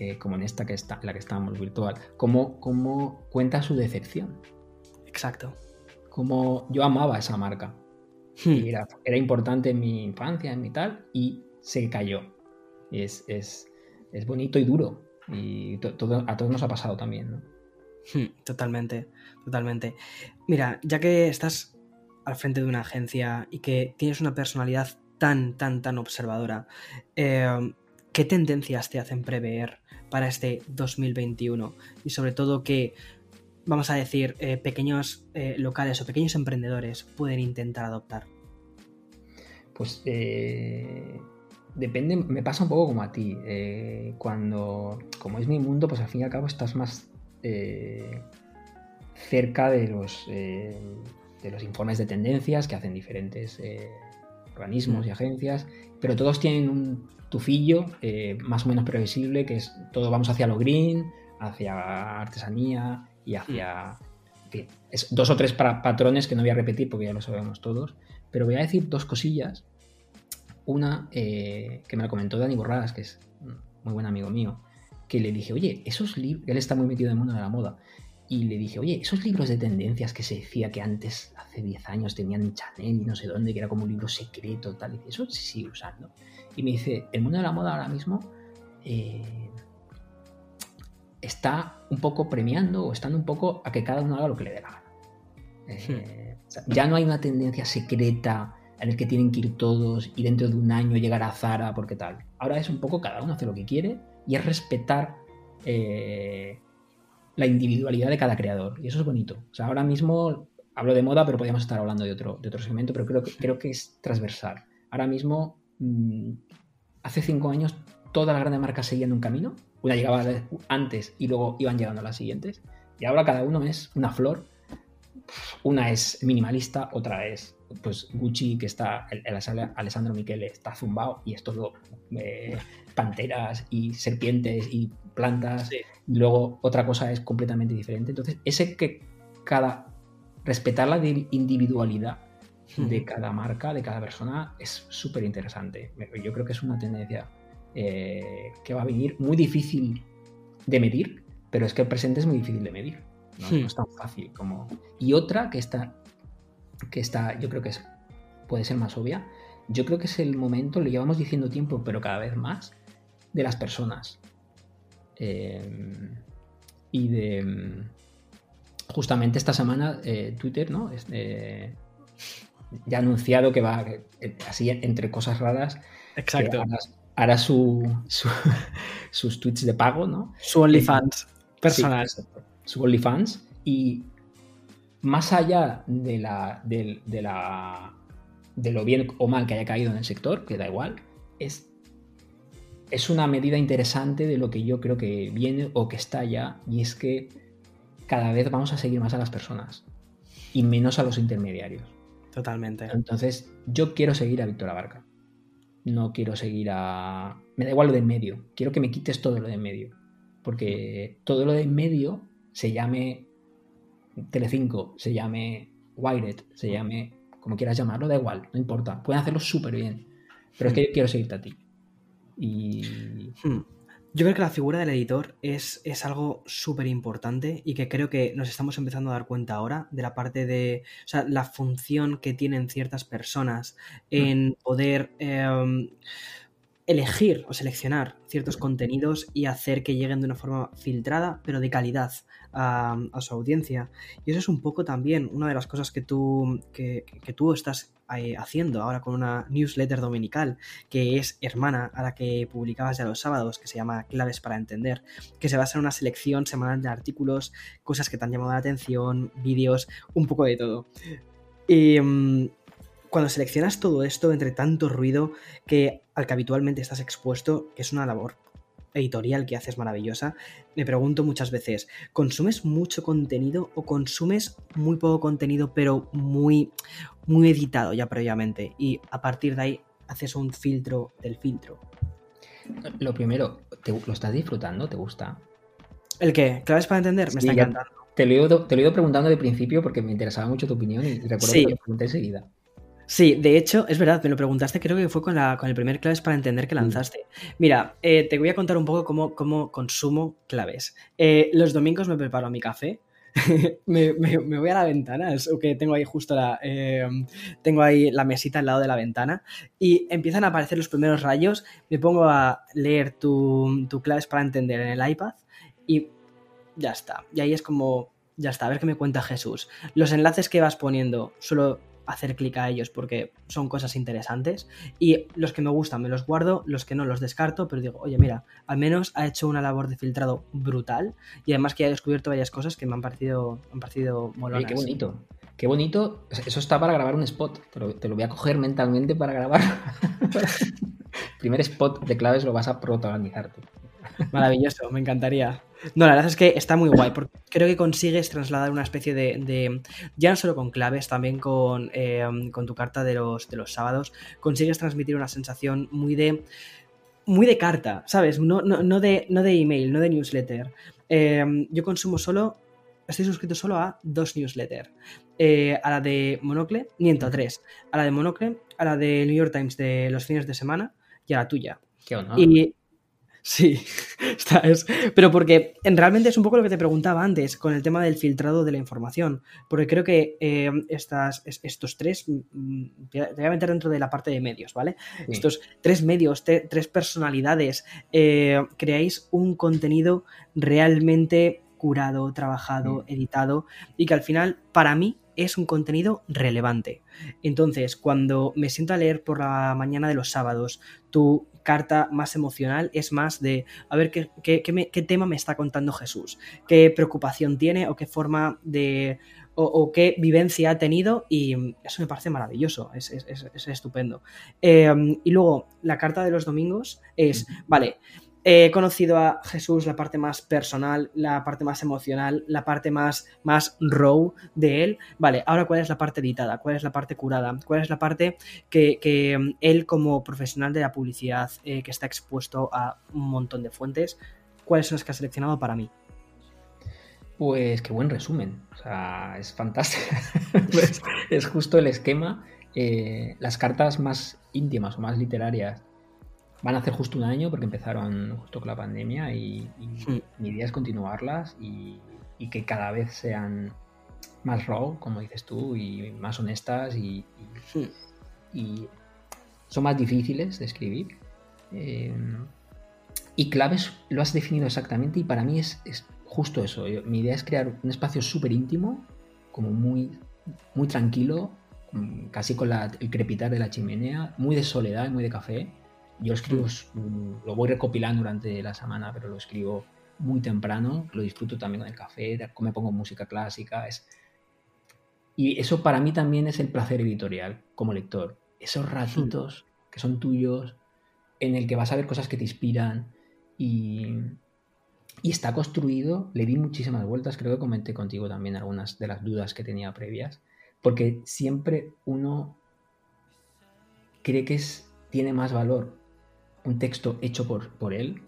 Eh, como en esta que está, la que estábamos virtual, cómo, cómo cuenta su decepción. Exacto como yo amaba esa marca. Hmm. era, importante en mi infancia, en mi tal, y se cayó. Es, es, es bonito y duro. Y todo, a todos nos ha pasado también, ¿no? Hmm, totalmente, totalmente. Mira, ya que estás al frente de una agencia y que tienes una personalidad tan, tan, tan observadora, eh, ¿qué tendencias te hacen prever para este 2021? Y sobre todo, ¿qué, vamos a decir, eh, pequeños eh, locales o pequeños emprendedores pueden intentar adoptar? Pues eh, depende, me pasa un poco como a ti. cuando, como es mi mundo, pues al fin y al cabo estás más cerca de los, de los informes de tendencias que hacen diferentes organismos y mm. agencias, pero todos tienen un tufillo más o menos previsible, que es todo vamos hacia lo green, hacia artesanía, y hacia... es dos o tres patrones que no voy a repetir porque ya lo sabemos todos, pero voy a decir dos cosillas. Una eh, que me la comentó Dani Borradas, que es muy buen amigo mío, que le dije, oye, esos libros, él está muy metido en el mundo de la moda, y le dije, oye, esos libros de tendencias que se decía que antes, hace 10 años, tenían Chanel y no sé dónde, que era como un libro secreto, tal, y eso se sigue usando. Y me dice, el mundo de la moda ahora mismo eh, está un poco premiando o estando un poco a que cada uno haga lo que le dé la gana. Eh, ya no hay una tendencia secreta en el que tienen que ir todos y dentro de un año llegar a Zara porque tal. Ahora es un poco cada uno hace lo que quiere y es respetar eh, la individualidad de cada creador. Y eso es bonito. O sea, ahora mismo hablo de moda, pero podríamos estar hablando de otro, de otro segmento, pero creo que, creo que es transversal. Ahora mismo, mm, hace cinco años, todas las grandes marcas seguían un camino. Una llegaba antes y luego iban llegando las siguientes. Y ahora cada uno es una flor. Una es minimalista, otra es pues Gucci, que está, el, Alessandro Michele está zumbado y es todo eh, panteras y serpientes y plantas. Y luego otra cosa es completamente diferente. Entonces, ese que cada. respetar la individualidad de cada marca, de cada persona, es súper interesante. Yo creo que es una tendencia eh, que va a venir muy difícil de medir, pero es que el presente es muy difícil de medir. No, no es tan fácil como. Y otra que está que está, yo creo que es, puede ser más obvia, yo creo que es el momento, lo llevamos diciendo tiempo, pero cada vez más, de las personas. Eh, y de... Justamente esta semana eh, Twitter, ¿no? Eh, ya ha anunciado que va, así entre cosas raras, Exacto. Hará, su, sus tweets de pago, ¿no? Su OnlyFans personal. su OnlyFans. Y más allá de, la, de, la, de lo bien o mal que haya caído en el sector, que da igual, es, es una medida interesante de lo que yo creo que viene o que está ya, y es que cada vez vamos a seguir más a las personas y menos a los intermediarios. Totalmente. Entonces, yo quiero seguir a Víctor Abarca. No quiero seguir a. Me da igual lo de en medio. Quiero que me quites todo lo de en medio. Porque todo lo de en medio se llame Telecinco, se llame Wired, se llame como quieras llamarlo, da igual, no importa. Pueden hacerlo súper bien. Pero es que yo quiero seguirte a ti. Y. Hmm. Yo creo que la figura del editor es, es algo súper importante y que creo que nos estamos empezando a dar cuenta ahora de la parte de, o sea, la función que tienen ciertas personas hmm. en poder em, elegir o seleccionar ciertos contenidos y hacer que lleguen de una forma filtrada, pero de calidad a, su audiencia. Y eso es un poco también una de las cosas que tú, que, tú estás eh, haciendo ahora con una newsletter dominical que es hermana a la que publicabas ya los sábados, que se llama Claves para Entender, que se basa en una selección semanal de artículos, cosas que te han llamado la atención, vídeos, un poco de todo. Mm, cuando seleccionas todo esto entre tanto ruido que al que habitualmente estás expuesto, que es una labor editorial que haces maravillosa, me pregunto muchas veces, ¿consumes mucho contenido o consumes muy poco contenido pero muy, muy editado ya previamente? Y a partir de ahí haces un filtro del filtro. Lo primero, ¿lo estás disfrutando? ¿Te gusta? ¿El qué? ¿Claves para entender? Me está encantando. Te lo, he ido, te lo he ido preguntando de principio porque me interesaba mucho tu opinión y recuerdo que te lo pregunté enseguida. Sí, de hecho, es verdad, me lo preguntaste, creo que fue con, la, con el primer claves para entender que mm. lanzaste. Mira, eh, te voy a contar un poco cómo, cómo consumo claves. Eh, los domingos me preparo mi café, me, voy a la ventana, es que tengo ahí justo la, em, tengo ahí la mesita al lado de la ventana y empiezan a aparecer los primeros rayos, me pongo a leer tu, tu claves para entender en el iPad y ya está. Y ahí es como, ya está, a ver qué me cuenta Jesús. Los enlaces que vas poniendo, solo hacer clic a ellos porque son cosas interesantes y los que me gustan me los guardo, los que no los descarto, pero digo, oye, mira, al menos ha hecho una labor de filtrado brutal y además que ha descubierto varias cosas que me han parecido, han parecido molonas. qué bonito. Qué bonito. Eso está para grabar un spot. Te lo, voy a coger mentalmente para grabar. Primer spot de claves lo vas a protagonizarte. Maravilloso, me encantaría. No, la verdad es que está muy guay, porque creo que consigues trasladar una especie de. ya no solo con claves, también con, em, con tu carta de los, de los sábados, consigues transmitir una sensación muy de. muy de carta, ¿sabes? No, no, de, no de email, no de newsletter. Em, yo consumo solo. Estoy suscrito solo a dos newsletters. Eh, a la de Monocle, miento, a tres. A la de Monocle, a la de New York Times de los fines de semana y a la tuya. Qué honor. Y Sí, está, es, pero porque realmente es un poco lo que te preguntaba antes con el tema del filtrado de la información, porque creo que eh, estas, estos tres, mm, mm, te voy a meter dentro de la parte de medios, ¿vale? Estos tres medios, tres personalidades, eh, creáis un contenido realmente curado, trabajado, editado y que al final, para mí, es un contenido relevante. Entonces, cuando me siento a leer por la mañana de los sábados tu carta más emocional es más de a ver qué, qué, tema me está contando Jesús, qué preocupación tiene o qué forma de o, qué vivencia ha tenido y eso me parece maravilloso, es, estupendo. Eh, y luego, la carta de los domingos es, vale, He conocido a Jesús la parte más personal, la parte más emocional, la parte más, más raw de él. Vale, ahora cuál es la parte editada, cuál es la parte curada, cuál es la parte que, mm, él como profesional de la publicidad eh, que está expuesto a un montón de fuentes, cuáles son las que ha seleccionado para mí. Pues qué buen resumen, o sea, es fantástico. Pues, es justo el esquema. Eh, las cartas más íntimas o más literarias Van a hacer justo un año porque empezaron justo con la pandemia y, mi idea es continuarlas y, que cada vez sean más raw, como dices tú, y más honestas y, son más difíciles de escribir. Eh, y claves lo has definido exactamente y para mí es, justo eso. mi idea es crear un espacio súper íntimo, como muy, muy tranquilo, casi con el crepitar de la chimenea, muy de soledad, muy de café yo escribo, mm, lo voy recopilando durante la semana, pero lo escribo muy temprano, lo disfruto también con el café, me pongo música clásica. Es... Y eso para mí también es el placer editorial como lector. Esos ratitos que son tuyos, en el que vas a ver cosas que te inspiran y, y está construido, le di muchísimas vueltas, creo que comenté contigo también algunas de las dudas que tenía previas, porque siempre uno cree que es, tiene más valor un texto hecho por, por él,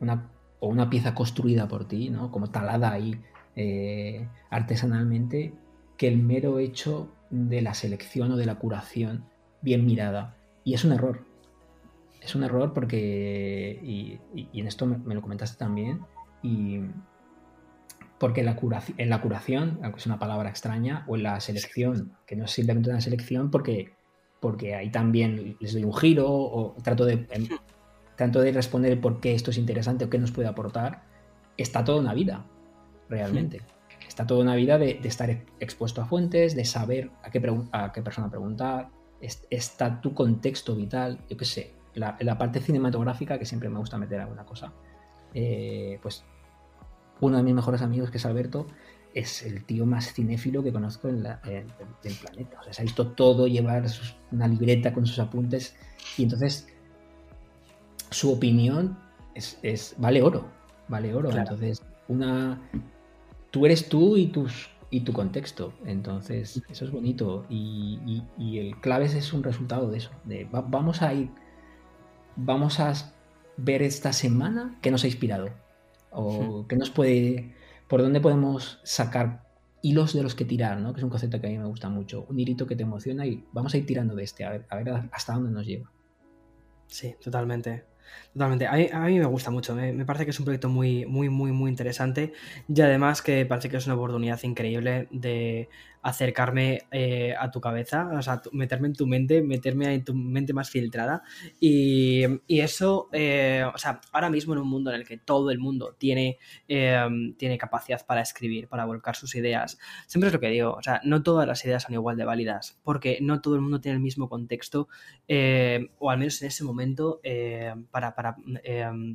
una, o una pieza construida por ti, ¿no? como talada ahí eh, artesanalmente, que el mero hecho de la selección o de la curación bien mirada. Y es un error. Es un error porque, y, en esto me, lo comentaste también, y porque la curación, en la curación, aunque es una palabra extraña, o en la selección, que no es simplemente una selección porque porque ahí también les doy un giro o trato de, em, trato de responder por qué esto es interesante o qué nos puede aportar, está toda una vida, realmente. Está toda una vida de, estar expuesto a fuentes, de saber a qué, a qué persona preguntar, está tu contexto vital, yo qué sé, la, la, parte cinematográfica que siempre me gusta meter alguna cosa. Eh, pues uno de mis mejores amigos, que es Alberto, es el tío más cinéfilo que conozco en del planeta. O sea, se ha visto todo, llevar una libreta con sus apuntes y entonces su opinión es, vale oro, vale oro. Entonces, una tú eres tú y tus y tu contexto. Entonces, eso es bonito. Y, el claves es un resultado de eso. De vamos a ir, vamos a ver esta semana qué nos ha inspirado. O qué nos puede por dónde podemos sacar hilos de los que tirar, ¿no? Que es un concepto que a mí me gusta mucho. Un hilito que te emociona y vamos a ir tirando de este, a ver, a hasta dónde nos lleva. Sí, totalmente. Totalmente. A mí, me gusta mucho. Me, parece que es un proyecto muy, muy, muy, muy interesante. Y además que parece que es una oportunidad increíble de acercarme eh, a tu cabeza, o sea, meterme en tu mente, meterme en tu mente más filtrada. Y, eso, eh, o sea, ahora mismo en un mundo en el que todo el mundo tiene, em, tiene capacidad para escribir, para volcar sus ideas, siempre es lo que digo, o sea, no todas las ideas son igual de válidas, porque no todo el mundo tiene el mismo contexto, em, o al menos en ese momento, em, para, para,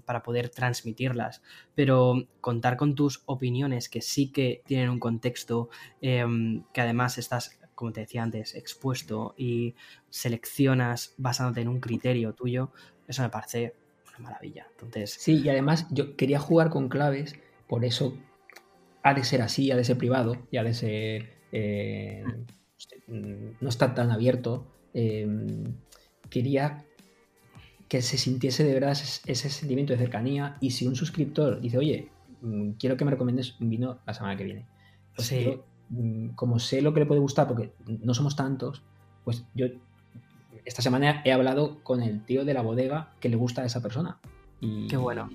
para poder transmitirlas. Pero contar con tus opiniones que sí que tienen un contexto que además estás, como te decía antes, expuesto y seleccionas basándote en un criterio tuyo, eso me parece una maravilla. Entonces... Sí, y además yo quería jugar con claves, por eso ha de ser así, ha de ser privado y ha de ser... Eh, no está tan abierto. Eh, quería que se sintiese de verdad ese, sentimiento de cercanía y si un suscriptor dice, oye, mm, quiero que me recomiendes un vino la semana que viene. Pues sí. Mm, como sé lo que le puede gustar, porque no somos tantos, pues yo esta semana he hablado con el tío de la bodega que le gusta a esa persona. Y, Qué bueno.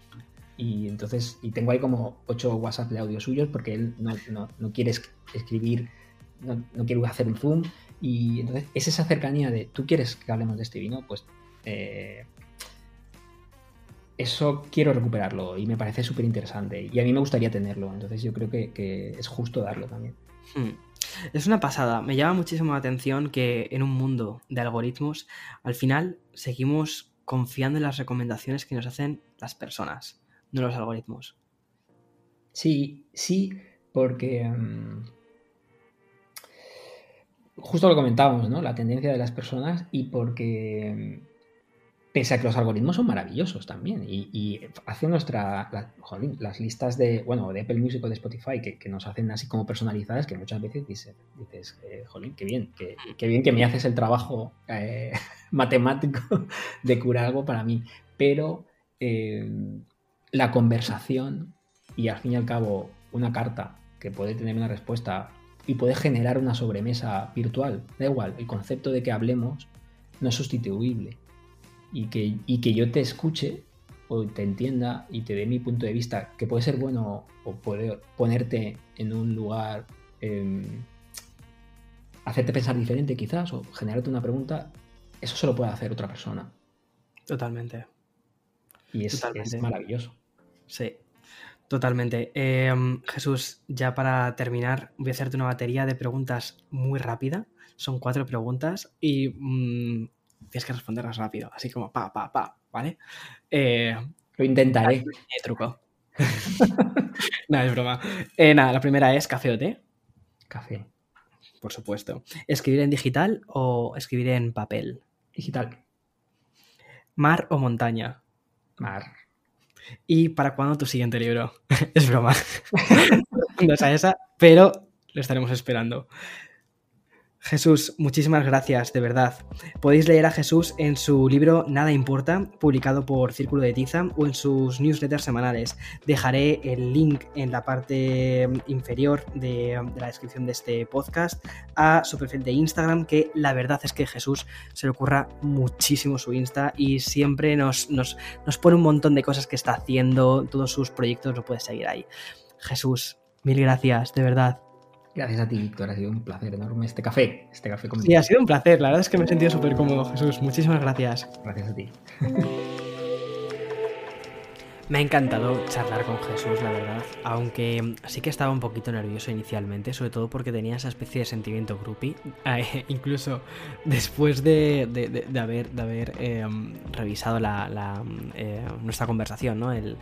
Y entonces, y tengo ahí como ocho WhatsApp de audio suyos porque él no, no, no quiere escribir, no, no, quiere hacer un zoom. Y entonces es esa cercanía de, ¿tú quieres que hablemos de este vino? Pues eh, eso quiero recuperarlo y me parece súper interesante. Y a mí me gustaría tenerlo, entonces yo creo que, que es justo darlo también. Hmm. Es una pasada. Me llama muchísimo la atención que en un mundo de algoritmos, al final seguimos confiando en las recomendaciones que nos hacen las personas, no los algoritmos. Sí, sí, porque um, justo lo comentábamos, ¿no? La tendencia de las personas y porque pese a que los algoritmos son maravillosos también y, y hace nuestra la, las listas de bueno de Apple Music o de Spotify que, nos hacen así como personalizadas que muchas veces dices, dices eh, jolín qué bien qué bien que me haces el trabajo eh, matemático de curar algo para mí. Pero eh, la conversación y al fin y al cabo una carta que puede tener una respuesta y puede generar una sobremesa virtual da igual el concepto de que hablemos no es sustituible y que, y que yo te escuche o te entienda y te dé mi punto de vista, que puede ser bueno o puede ponerte en un lugar, eh, hacerte pensar diferente quizás o generarte una pregunta, eso solo puede hacer otra persona. Totalmente. Y es, Totalmente. es maravilloso. Sí. Totalmente. Eh, Jesús, ya para terminar, voy a hacerte una batería de preguntas muy rápida. Son cuatro preguntas y mmm, tienes que responderlas rápido, así como pa, pa, pa, ¿vale? Eh, Lo intentaré. Truco. nada, es broma. Eh, nada, la primera es café o té. Café. Por supuesto. ¿Escribir en digital o escribir en papel? Digital. ¿Mar o montaña? Mar. ¿Y para cuándo tu siguiente libro? es broma. no es a esa, pero lo estaremos esperando. Jesús, muchísimas gracias, de verdad. Podéis leer a Jesús en su libro Nada Importa, publicado por Círculo de Tiza, o en sus newsletters semanales. Dejaré el link en la parte inferior de, la descripción de este podcast a su perfil de Instagram, que la verdad es que Jesús se le ocurra muchísimo su Insta y siempre nos, nos, nos pone un montón de cosas que está haciendo, todos sus proyectos lo puedes seguir ahí. Jesús, mil gracias, de verdad. Gracias a ti, Víctor. Ha sido un placer enorme este café. Este café conmigo. Sí, ha sido un placer. La verdad es que me he sentido súper cómodo, Jesús. Muchísimas gracias. Gracias a ti. Me ha encantado charlar con Jesús, la verdad, aunque sí que estaba un poquito nervioso inicialmente, sobre todo porque tenía esa especie de sentimiento groupie, eh, incluso después de, de, haber, de haber eh, revisado la, la, eh, nuestra conversación, ¿no? el,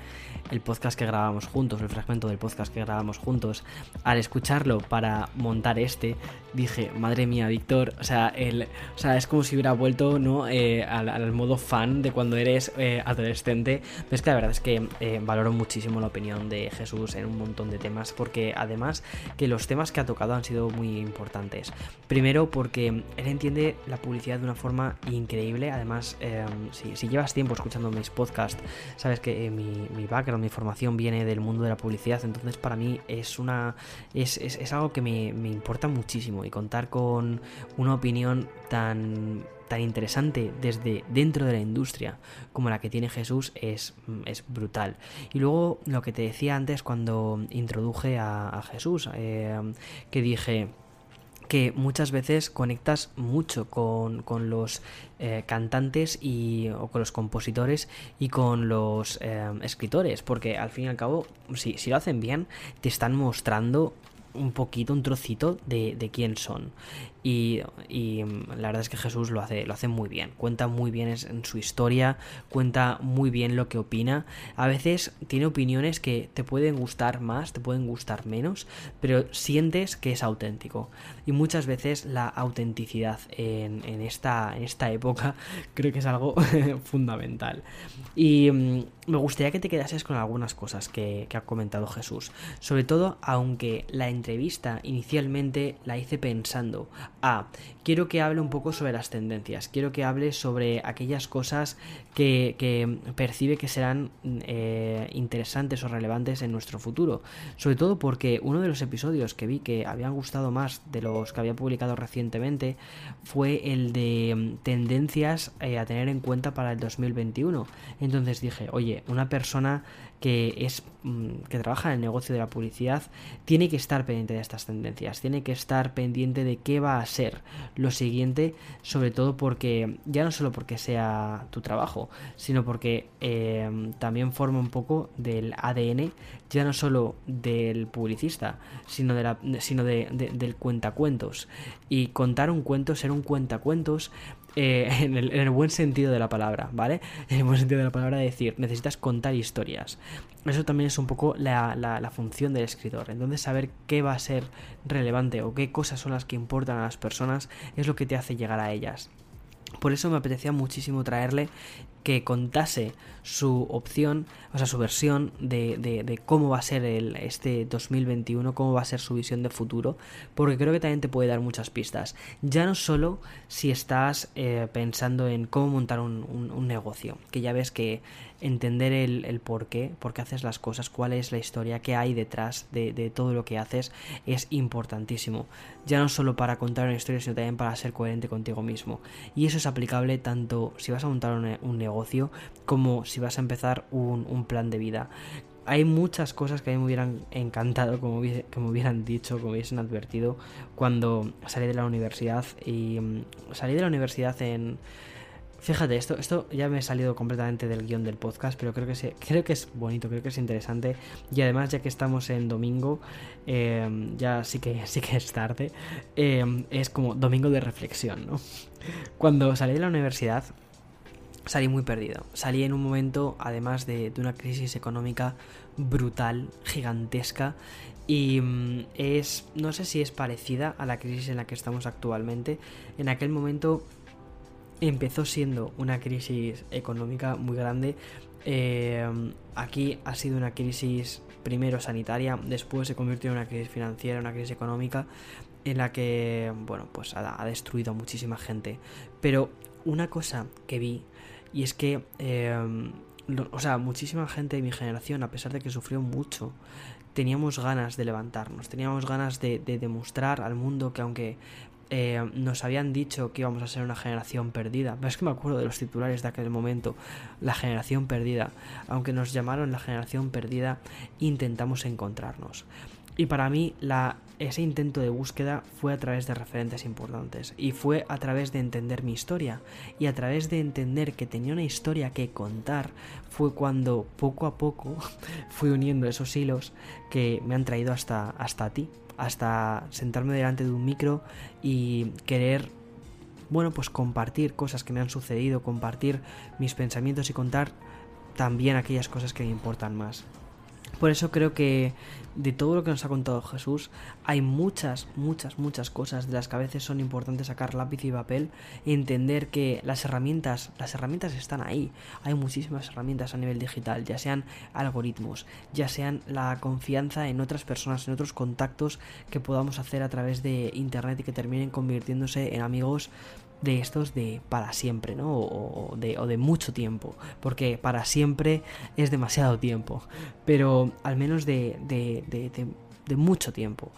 el podcast que grabamos juntos, el fragmento del podcast que grabamos juntos, al escucharlo para montar este, dije, madre mía, Víctor, o sea, el, o sea es como si hubiera vuelto ¿no? Eh, al, al, modo fan de cuando eres adolescente, pero es que la verdad es que eh, valoro muchísimo la opinión de Jesús en un montón de temas, porque además que los temas que ha tocado han sido muy importantes. Primero porque él entiende la publicidad de una forma increíble, además eh, si, llevas tiempo escuchando mis podcasts, sabes que eh, mi, mi, background, mi formación viene del mundo de la publicidad, entonces para mí es una es, es, es algo que me, me importa muchísimo. Y contar con una opinión tan tan interesante desde dentro de la industria como la que tiene Jesús es, es brutal. Y luego lo que te decía antes cuando introduje a, a Jesús, eh, que dije que muchas veces conectas mucho con, con los eh, cantantes y, o con los compositores y con los eh, escritores, porque al fin y al cabo, si, si lo hacen bien, te están mostrando un poquito, un trocito de, de quién son. Y, y, la verdad es que Jesús lo hace, lo hace muy bien, cuenta muy bien en su historia, cuenta muy bien lo que opina. A veces tiene opiniones que te pueden gustar más, te pueden gustar menos, pero sientes que es auténtico. Y muchas veces la autenticidad en, en esta, en esta época creo que es algo fundamental. Y um, me gustaría que te quedases con algunas cosas que ha comentado Jesús. Sobre todo, aunque la entrevista inicialmente la hice pensando Quiero que hable un poco sobre las tendencias. Quiero que hable sobre aquellas cosas que, percibe que serán eh, interesantes o relevantes en nuestro futuro. Sobre todo porque uno de los episodios que vi que habían gustado más de los que había publicado recientemente fue el de mm, tendencias eh, a tener en cuenta para el 2021. Entonces dije, oye, una persona que es mm, que trabaja en el negocio de la publicidad tiene que estar pendiente de estas tendencias, tiene que estar pendiente de qué va a ser lo siguiente, sobre todo porque ya no solo porque sea tu trabajo, sino porque eh, también forma un poco del ADN, ya no solo del publicista, sino de la, sino de, del cuentacuentos. Y contar un cuento, ser un cuentacuentos, eh, en, el, buen sentido de la palabra, ¿vale? En el buen sentido de la palabra de decir, necesitas contar historias. Eso también es un poco la, la, función del escritor. Entonces saber qué va a ser relevante o qué cosas son las que importan a las personas es lo que te hace llegar a ellas. Por eso me apetecía muchísimo traerle que contase su opción, o sea, su versión de, de, cómo va a ser el, este 2021, cómo va a ser su visión de futuro, porque creo que también te puede dar muchas pistas. Ya no solo si estás eh, pensando en cómo montar un, un, negocio, que ya ves que entender el, el, por qué, por qué haces las cosas, cuál es la historia, qué hay detrás de, de todo lo que haces, es importantísimo. Ya no solo para contar una historia, sino también para ser coherente contigo mismo. Y eso es aplicable tanto si vas a montar un, un negocio, como si vas a empezar un, plan de vida hay muchas cosas que a mí me hubieran encantado, como, me hubieran dicho, como hubiesen advertido cuando salí de la universidad. Y mm, salí de la universidad en... Fíjate, esto, esto ya me he salido completamente del guion del podcast, pero creo que, creo que es bonito, creo que es interesante. Y además, ya que estamos en domingo, em, ya sí que, sí que es tarde, em, es como domingo de reflexión, ¿no? Cuando salí de la universidad, salí muy perdido. Salí en un momento, además de, una crisis económica brutal, gigantesca, y mm, es, no sé si es parecida a la crisis en la que estamos actualmente. En aquel momento empezó siendo una crisis económica muy grande. Eh, aquí ha sido una crisis primero sanitaria, después se convirtió en una crisis financiera, una crisis económica en la que, bueno, pues ha destruido a muchísima gente. Pero una cosa que vi y es que, em, o sea, muchísima gente de mi generación, a pesar de que sufrió mucho, teníamos ganas de levantarnos, teníamos ganas de, demostrar al mundo que aunque em, nos habían dicho que íbamos a ser una generación perdida. Pero es que me acuerdo de los titulares de aquel momento, la generación perdida. Aunque nos llamaron la generación perdida, intentamos encontrarnos. Y para mí la, ese intento de búsqueda fue a través de referentes importantes y fue a través de entender mi historia y a través de entender que tenía una historia que contar fue cuando poco a poco fui uniendo esos hilos que me han traído hasta, hasta ti, hasta sentarme delante de un micro y querer bueno, pues compartir cosas que me han sucedido, compartir mis pensamientos y contar también aquellas cosas que me importan más. Por eso creo que de todo lo que nos ha contado Jesús hay muchas, muchas, muchas cosas de las que a veces son importantes sacar lápiz y papel entender que las herramientas, las herramientas están ahí. Hay muchísimas herramientas a nivel digital, ya sean algoritmos, ya sean la confianza en otras personas, en otros contactos que podamos hacer a través de internet y que terminen convirtiéndose en amigos de estos de para siempre, ¿no? O, de, o, de, mucho tiempo, porque para siempre es demasiado tiempo, pero al menos de, de, de mucho tiempo.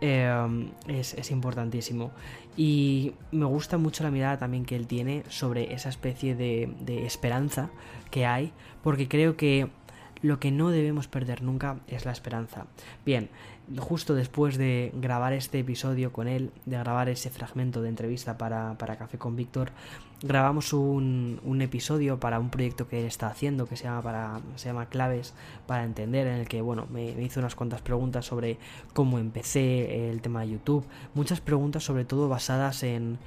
Em, es, es, importantísimo. Y me gusta mucho la mirada también que él tiene sobre esa especie de, de esperanza que hay, porque creo que lo que no debemos perder nunca es la esperanza. Bien, justo después de grabar este episodio con él, de grabar ese fragmento de entrevista para, Café con Víctor, grabamos un, episodio para un proyecto que él está haciendo que se llama, para, se llama Claves para Entender, en el que bueno, me, hizo unas cuantas preguntas sobre cómo empecé el tema de YouTube, muchas preguntas sobre todo basadas en,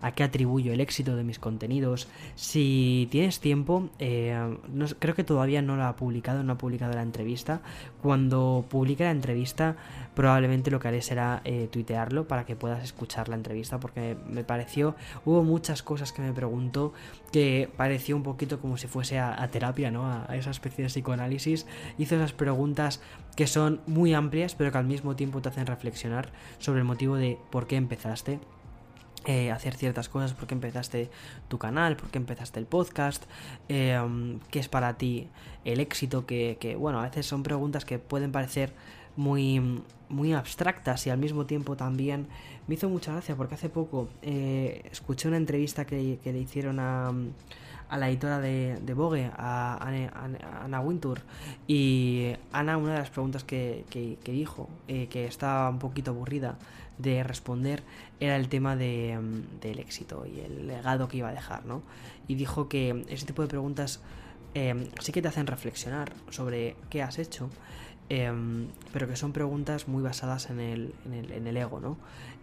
a qué atribuyo el éxito de mis contenidos. Si tienes tiempo, eh, creo que todavía no lo ha publicado, no ha publicado la entrevista, cuando publique publique la entrevista, probablemente lo que haré será eh, tuitearlo para que puedas escuchar la entrevista, porque me pareció, hubo muchas cosas que me preguntó que pareció un poquito como si fuese a, terapia, ¿no? A, a, esa especie de psicoanálisis. Hizo esas preguntas que son muy amplias, pero que al mismo tiempo te hacen reflexionar sobre el motivo de por qué empezaste eh, hacer ciertas cosas, por qué empezaste tu canal, por qué empezaste el podcast, eh, qué es para ti el éxito, que, bueno, a veces son preguntas que pueden parecer muy, muy abstractas y al mismo tiempo también me hizo mucha gracia porque hace poco eh, escuché una entrevista que, le hicieron a, a la editora de, Vogue, a, Ana Wintour, y Ana una de las preguntas que, que, dijo, que estaba un poquito aburrida, de responder era el tema de, del éxito y el legado que iba a dejar, ¿no? Y dijo que ese tipo de preguntas em, sí que te hacen reflexionar sobre qué has hecho, em, pero que son preguntas muy basadas en el, en el, ego, ¿no?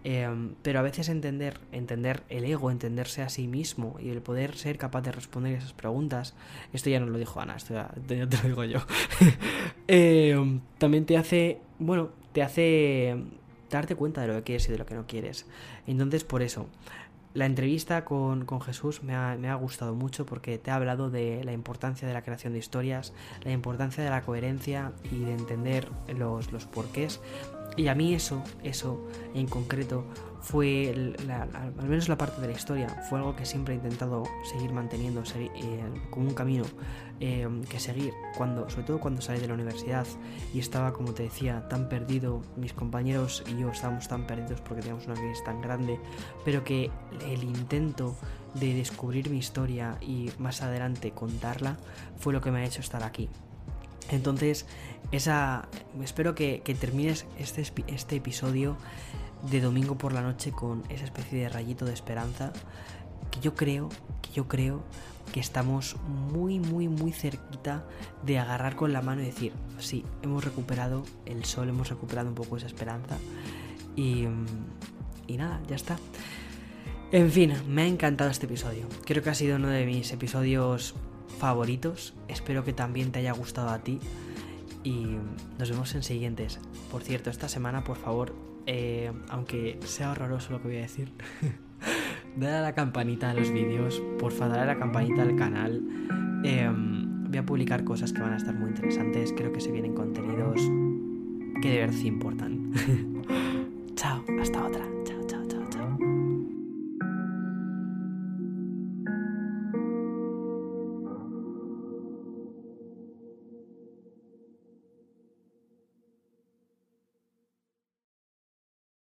Em, pero a veces entender, entender el ego, entenderse a sí mismo y el poder ser capaz de responder esas preguntas, esto ya no lo dijo Ana, esto ya, te lo digo yo, también te hace, bueno, te hace darte cuenta de lo que quieres y de lo que no quieres. Entonces, por eso, la entrevista con, Jesús me ha, me ha, gustado mucho porque te ha hablado de la importancia de la creación de historias, la importancia de la coherencia y de entender los, los porqués. Y a mí eso, eso en concreto, fue, al menos la parte de la historia, fue algo que siempre he intentado seguir manteniendo eh, como un camino eh, que seguir, cuando, sobre todo cuando salí de la universidad y estaba, como te decía, tan perdido, mis compañeros y yo estábamos tan perdidos porque teníamos una crisis tan grande, pero que el intento de descubrir mi historia y más adelante contarla fue lo que me ha hecho estar aquí. Entonces, esa, espero que, que termines este, este episodio de domingo por la noche con esa especie de rayito de esperanza que yo creo, que yo creo que estamos muy, muy, muy cerquita de agarrar con la mano y decir, sí, hemos recuperado el sol, hemos recuperado un poco esa esperanza y, y nada, ya está. En fin, me ha encantado este episodio. Creo que ha sido uno de mis episodios favoritos. Espero que también te haya gustado a ti. Y nos vemos en siguientes. Por cierto, esta semana, por favor, eh, aunque sea horroroso lo que voy a decir, dale a la campanita a los vídeos, porfa, dale a la campanita al canal. Em, voy a publicar cosas que van a estar muy interesantes, creo que se vienen contenidos que de verdad importan. Chao, hasta otra.